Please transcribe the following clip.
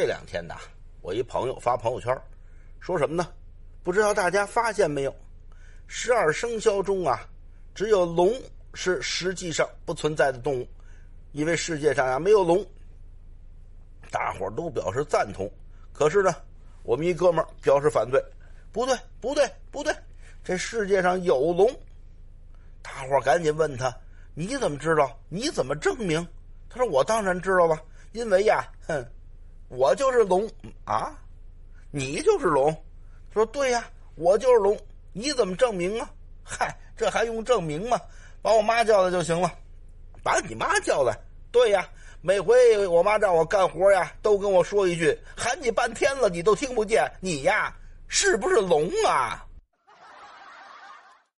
这两天呐，我一朋友发朋友圈，说什么呢？不知道大家发现没有？十二生肖中啊，只有龙是实际上不存在的动物，因为世界上啊没有龙。大伙都表示赞同，可是呢，我们一哥们儿表示反对。不对，不对，不对，这世界上有龙。大伙赶紧问他：“你怎么知道？你怎么证明？”他说：“我当然知道了，因为呀，哼，我就是龙啊，你就是龙。”说：“对呀，我就是龙，你怎么证明啊？”嗨，这还用证明吗？把我妈叫来就行了。把你妈叫来？对呀。每回我妈让我干活呀，都跟我说一句：“喊你半天了，你都听不见，你呀是不是聋啊？”